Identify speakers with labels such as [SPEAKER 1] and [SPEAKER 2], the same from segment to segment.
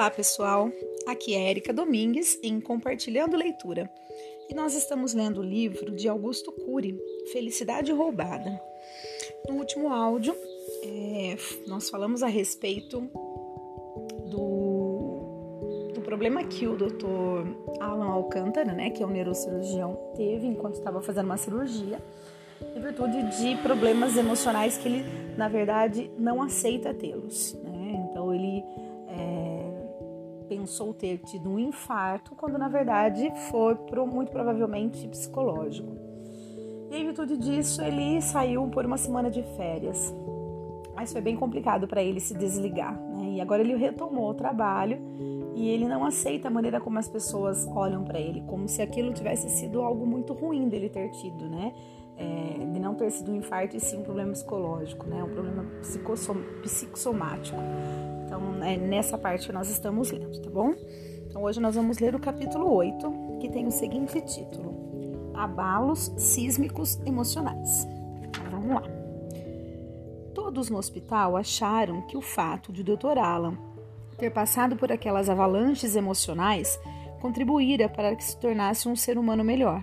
[SPEAKER 1] Olá, pessoal. Aqui é Érica Domingues em Compartilhando Leitura. E nós estamos lendo o livro de Augusto Cury, Felicidade Roubada. No último áudio, é, nós falamos a respeito do, do problema que o Dr. Alan Alcântara, né, que é um neurocirurgião, teve enquanto estava fazendo uma cirurgia, em virtude de problemas emocionais que ele, na verdade, não aceita tê-los. Né? Pensou ter tido um infarto, quando na verdade foi muito provavelmente psicológico. E em virtude disso, ele saiu por uma semana de férias. Mas foi bem complicado para ele se desligar. Né? E agora ele retomou o trabalho e ele não aceita a maneira como as pessoas olham para ele, como se aquilo tivesse sido algo muito ruim dele ter tido, né? É, de não ter sido um infarto e sim um problema psicológico, né? Um problema psicossomático. Então, é nessa parte nós estamos lendo, tá bom? Então, hoje nós vamos ler o capítulo 8, que tem o seguinte título: Abalos sísmicos emocionais. Então, vamos lá. Todos no hospital acharam que o fato de o Dr. Alan ter passado por aquelas avalanches emocionais contribuíra para que se tornasse um ser humano melhor.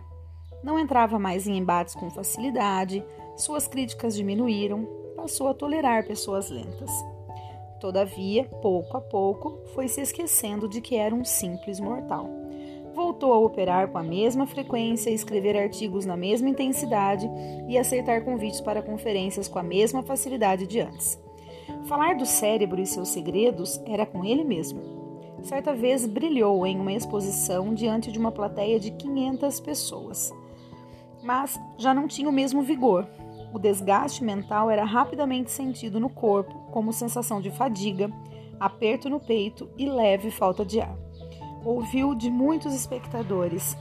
[SPEAKER 1] Não entrava mais em embates com facilidade, suas críticas diminuíram, passou a tolerar pessoas lentas. Todavia, pouco a pouco, foi se esquecendo de que era um simples mortal. Voltou a operar com a mesma frequência, escrever artigos na mesma intensidade e aceitar convites para conferências com a mesma facilidade de antes. Falar do cérebro e seus segredos era com ele mesmo. Certa vez brilhou em uma exposição diante de uma plateia de 500 pessoas. Mas já não tinha o mesmo vigor, o desgaste mental era rapidamente sentido no corpo, como sensação de fadiga, aperto no peito e leve falta de ar. Ouviu de muitos espectadores: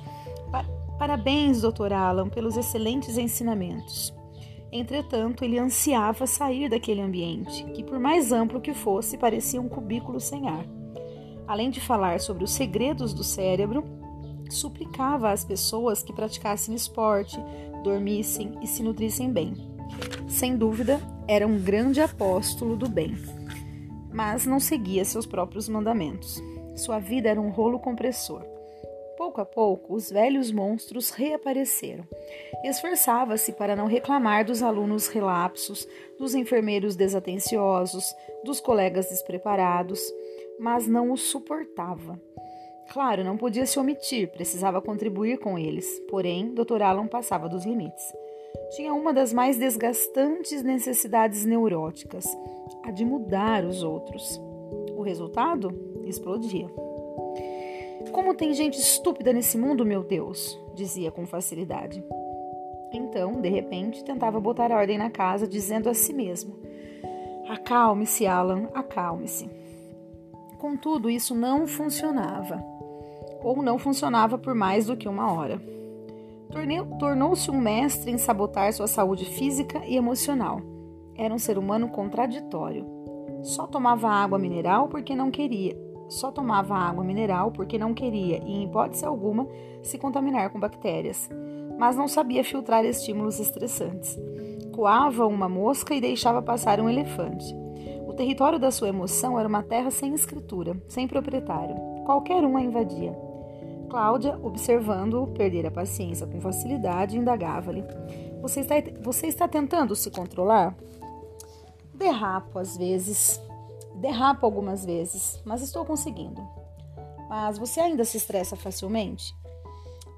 [SPEAKER 1] Parabéns, Dr. Alan, pelos excelentes ensinamentos. Entretanto, ele ansiava sair daquele ambiente, que, por mais amplo que fosse, parecia um cubículo sem ar. Além de falar sobre os segredos do cérebro, suplicava às pessoas que praticassem esporte, dormissem e se nutrissem bem. Sem dúvida, era um grande apóstolo do bem, mas não seguia seus próprios mandamentos. Sua vida era um rolo compressor. Pouco a pouco, os velhos monstros reapareceram. Esforçava-se para não reclamar dos alunos relapsos, dos enfermeiros desatenciosos, dos colegas despreparados, mas não os suportava. Claro, não podia se omitir, precisava contribuir com eles, porém, Dr. Alan passava dos limites. Tinha uma das mais desgastantes necessidades neuróticas, a de mudar os outros. O resultado? Explodia. Como tem gente estúpida nesse mundo, meu Deus, dizia com facilidade. Então, de repente, tentava botar ordem na casa, dizendo a si mesmo: Acalme-se, Alan, acalme-se. Contudo, isso não funcionava ou não funcionava por mais do que uma hora. Tornou-se um mestre em sabotar sua saúde física e emocional. Era um ser humano contraditório. Só tomava água mineral porque não queria. Só tomava água mineral porque não queria e, em hipótese alguma, se contaminar com bactérias. Mas não sabia filtrar estímulos estressantes. Coava uma mosca e deixava passar um elefante. O território da sua emoção era uma terra sem escritura, sem proprietário. Qualquer um a invadia. Cláudia, observando-o perder a paciência com facilidade, indagava-lhe: você está, você está tentando se controlar? Derrapo às vezes. Derrapo algumas vezes, mas estou conseguindo. Mas você ainda se estressa facilmente?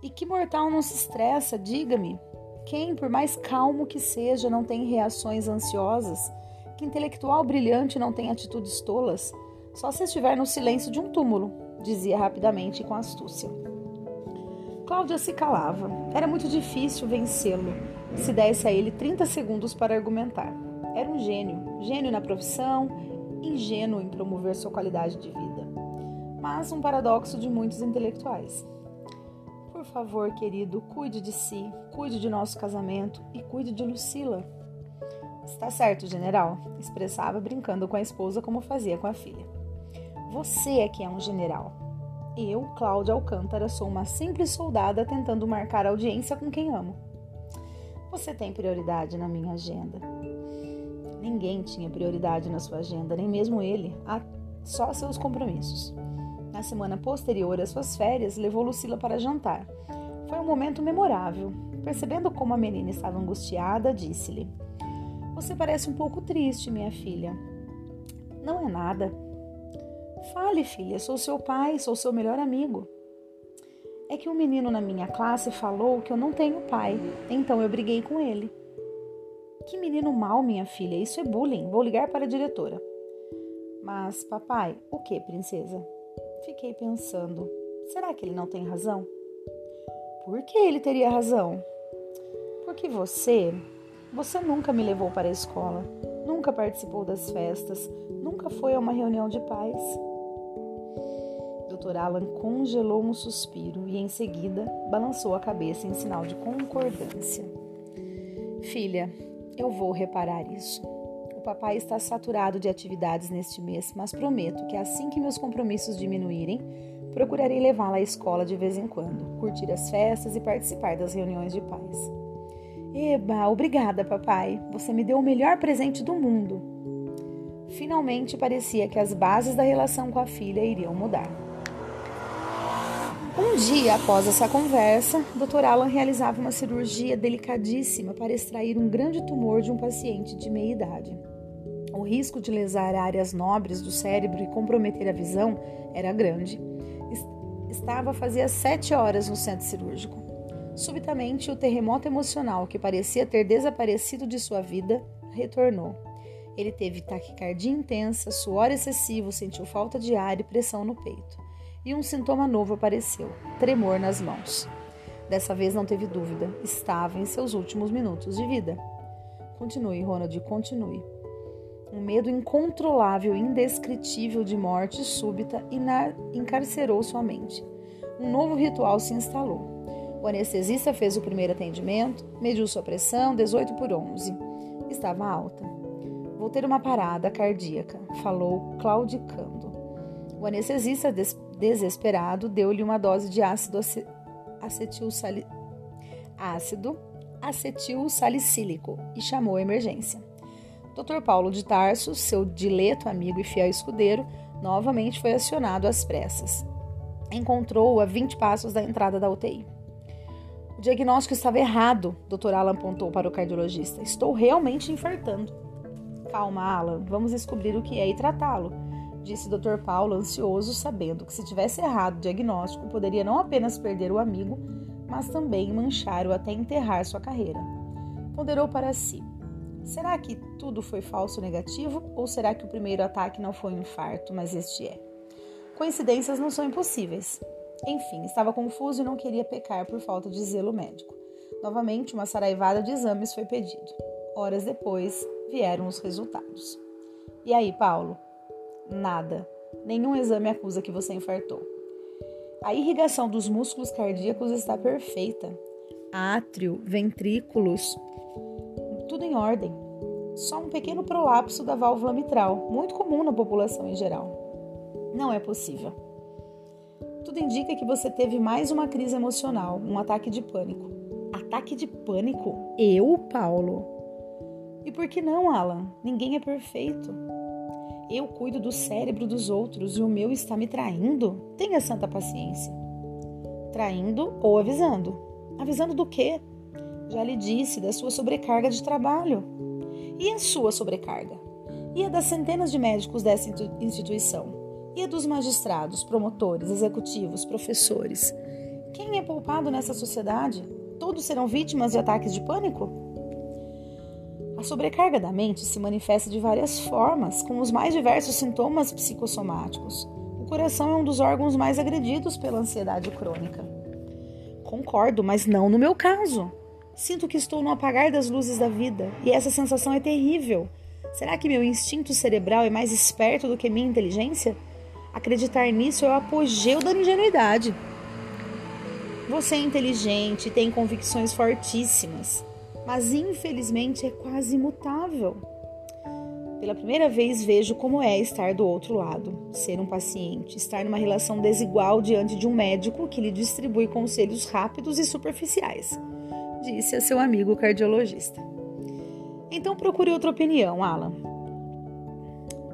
[SPEAKER 1] E que mortal não se estressa, diga-me? Quem, por mais calmo que seja, não tem reações ansiosas? Que intelectual brilhante não tem atitudes tolas? Só se estiver no silêncio de um túmulo, dizia rapidamente e com astúcia. Cláudia se calava. Era muito difícil vencê-lo se desse a ele 30 segundos para argumentar. Era um gênio, gênio na profissão, ingênuo em promover sua qualidade de vida. Mas um paradoxo de muitos intelectuais. Por favor, querido, cuide de si, cuide de nosso casamento e cuide de Lucila. Está certo, general, expressava brincando com a esposa como fazia com a filha. Você é que é um general. Eu, Cláudia Alcântara, sou uma simples soldada tentando marcar audiência com quem amo. Você tem prioridade na minha agenda. Ninguém tinha prioridade na sua agenda, nem mesmo ele. Só seus compromissos. Na semana posterior às suas férias, levou Lucila para jantar. Foi um momento memorável. Percebendo como a menina estava angustiada, disse-lhe: Você parece um pouco triste, minha filha. Não é nada. Fale, filha, sou seu pai, sou seu melhor amigo. É que um menino na minha classe falou que eu não tenho pai, então eu briguei com ele. Que menino mal, minha filha, isso é bullying. Vou ligar para a diretora. Mas, papai, o que, princesa? Fiquei pensando: será que ele não tem razão? Por que ele teria razão? Porque você, você nunca me levou para a escola, nunca participou das festas, nunca foi a uma reunião de pais. Dr. Alan congelou um suspiro e em seguida balançou a cabeça em sinal de concordância. Filha, eu vou reparar isso. O papai está saturado de atividades neste mês, mas prometo que assim que meus compromissos diminuírem, procurarei levá-la à escola de vez em quando, curtir as festas e participar das reuniões de pais. Eba, obrigada, papai. Você me deu o melhor presente do mundo. Finalmente parecia que as bases da relação com a filha iriam mudar. Um dia após essa conversa, Dr. Alan realizava uma cirurgia delicadíssima para extrair um grande tumor de um paciente de meia idade. O risco de lesar áreas nobres do cérebro e comprometer a visão era grande. Estava fazia sete horas no centro cirúrgico. Subitamente, o terremoto emocional que parecia ter desaparecido de sua vida retornou. Ele teve taquicardia intensa, suor excessivo, sentiu falta de ar e pressão no peito e um sintoma novo apareceu: tremor nas mãos. Dessa vez não teve dúvida, estava em seus últimos minutos de vida. Continue, Ronald, continue. Um medo incontrolável indescritível de morte súbita encarcerou sua mente. Um novo ritual se instalou. O anestesista fez o primeiro atendimento, mediu sua pressão, 18 por 11. Estava alta. Vou ter uma parada cardíaca, falou claudicando. O anestesista Desesperado, deu-lhe uma dose de ácido acetil ácido acetil salicílico e chamou a emergência. Dr. Paulo de Tarso, seu dileto amigo e fiel escudeiro, novamente foi acionado às pressas. Encontrou-o a 20 passos da entrada da UTI. O diagnóstico estava errado, Dr. Alan apontou para o cardiologista. Estou realmente infartando. Calma, Alan, vamos descobrir o que é e tratá-lo disse Dr. Paulo, ansioso, sabendo que se tivesse errado o diagnóstico, poderia não apenas perder o amigo, mas também manchar-o até enterrar sua carreira. Ponderou para si: será que tudo foi falso negativo ou será que o primeiro ataque não foi um infarto, mas este é? Coincidências não são impossíveis. Enfim, estava confuso e não queria pecar por falta de zelo médico. Novamente, uma saraivada de exames foi pedido. Horas depois, vieram os resultados. E aí, Paulo? Nada. Nenhum exame acusa que você infartou. A irrigação dos músculos cardíacos está perfeita. Átrio, ventrículos, tudo em ordem. Só um pequeno prolapso da válvula mitral, muito comum na população em geral. Não é possível. Tudo indica que você teve mais uma crise emocional, um ataque de pânico. Ataque de pânico? Eu, Paulo? E por que não, Alan? Ninguém é perfeito. Eu cuido do cérebro dos outros e o meu está me traindo? Tenha santa paciência. Traindo ou avisando? Avisando do quê? Já lhe disse da sua sobrecarga de trabalho. E a sua sobrecarga? E a das centenas de médicos dessa instituição? E a dos magistrados, promotores, executivos, professores? Quem é poupado nessa sociedade? Todos serão vítimas de ataques de pânico? A sobrecarga da mente se manifesta de várias formas, com os mais diversos sintomas psicossomáticos. O coração é um dos órgãos mais agredidos pela ansiedade crônica. Concordo, mas não no meu caso. Sinto que estou no apagar das luzes da vida e essa sensação é terrível. Será que meu instinto cerebral é mais esperto do que minha inteligência? Acreditar nisso é o apogeu da ingenuidade. Você é inteligente e tem convicções fortíssimas mas infelizmente é quase imutável. Pela primeira vez vejo como é estar do outro lado, ser um paciente, estar numa relação desigual diante de um médico que lhe distribui conselhos rápidos e superficiais, disse a seu amigo cardiologista. Então procure outra opinião, Alan.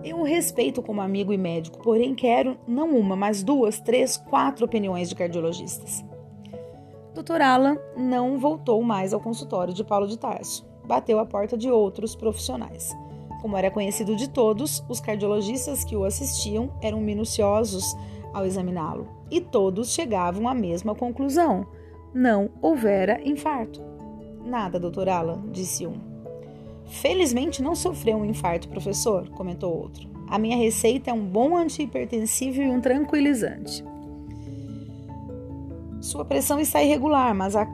[SPEAKER 1] Eu o respeito como amigo e médico, porém quero não uma, mas duas, três, quatro opiniões de cardiologistas. Dr. Alan não voltou mais ao consultório de Paulo de Tarso. Bateu a porta de outros profissionais. Como era conhecido de todos, os cardiologistas que o assistiam eram minuciosos ao examiná-lo e todos chegavam à mesma conclusão: não houvera infarto. Nada, doutor Alan, disse um. Felizmente não sofreu um infarto, professor, comentou outro. A minha receita é um bom antihipertensivo e um tranquilizante. Sua pressão está irregular, mas a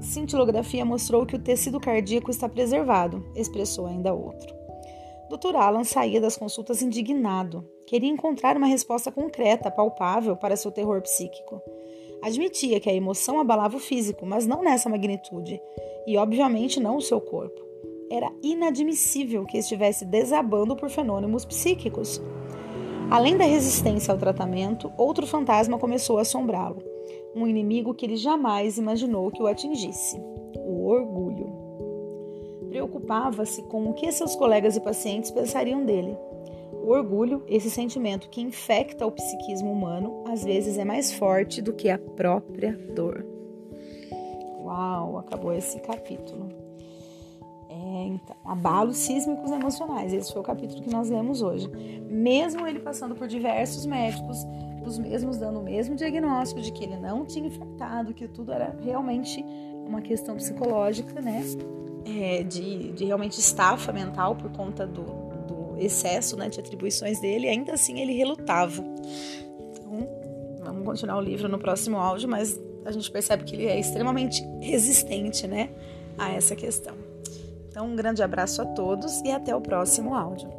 [SPEAKER 1] cintilografia mostrou que o tecido cardíaco está preservado, expressou ainda outro. Dr. Alan saía das consultas indignado. Queria encontrar uma resposta concreta, palpável para seu terror psíquico. Admitia que a emoção abalava o físico, mas não nessa magnitude, e obviamente não o seu corpo era inadmissível que estivesse desabando por fenômenos psíquicos. Além da resistência ao tratamento, outro fantasma começou a assombrá-lo. Um inimigo que ele jamais imaginou que o atingisse: o orgulho. Preocupava-se com o que seus colegas e pacientes pensariam dele. O orgulho, esse sentimento que infecta o psiquismo humano, às vezes é mais forte do que a própria dor. Uau, acabou esse capítulo. É, então, abalos sísmicos emocionais. Esse foi o capítulo que nós lemos hoje. Mesmo ele passando por diversos médicos, os mesmos dando o mesmo diagnóstico de que ele não tinha infartado, que tudo era realmente uma questão psicológica, né? É, de, de realmente estafa mental por conta do, do excesso né, de atribuições dele, ainda assim ele relutava. Então, vamos continuar o livro no próximo áudio, mas a gente percebe que ele é extremamente resistente, né, a essa questão. Então, um grande abraço a todos e até o próximo áudio.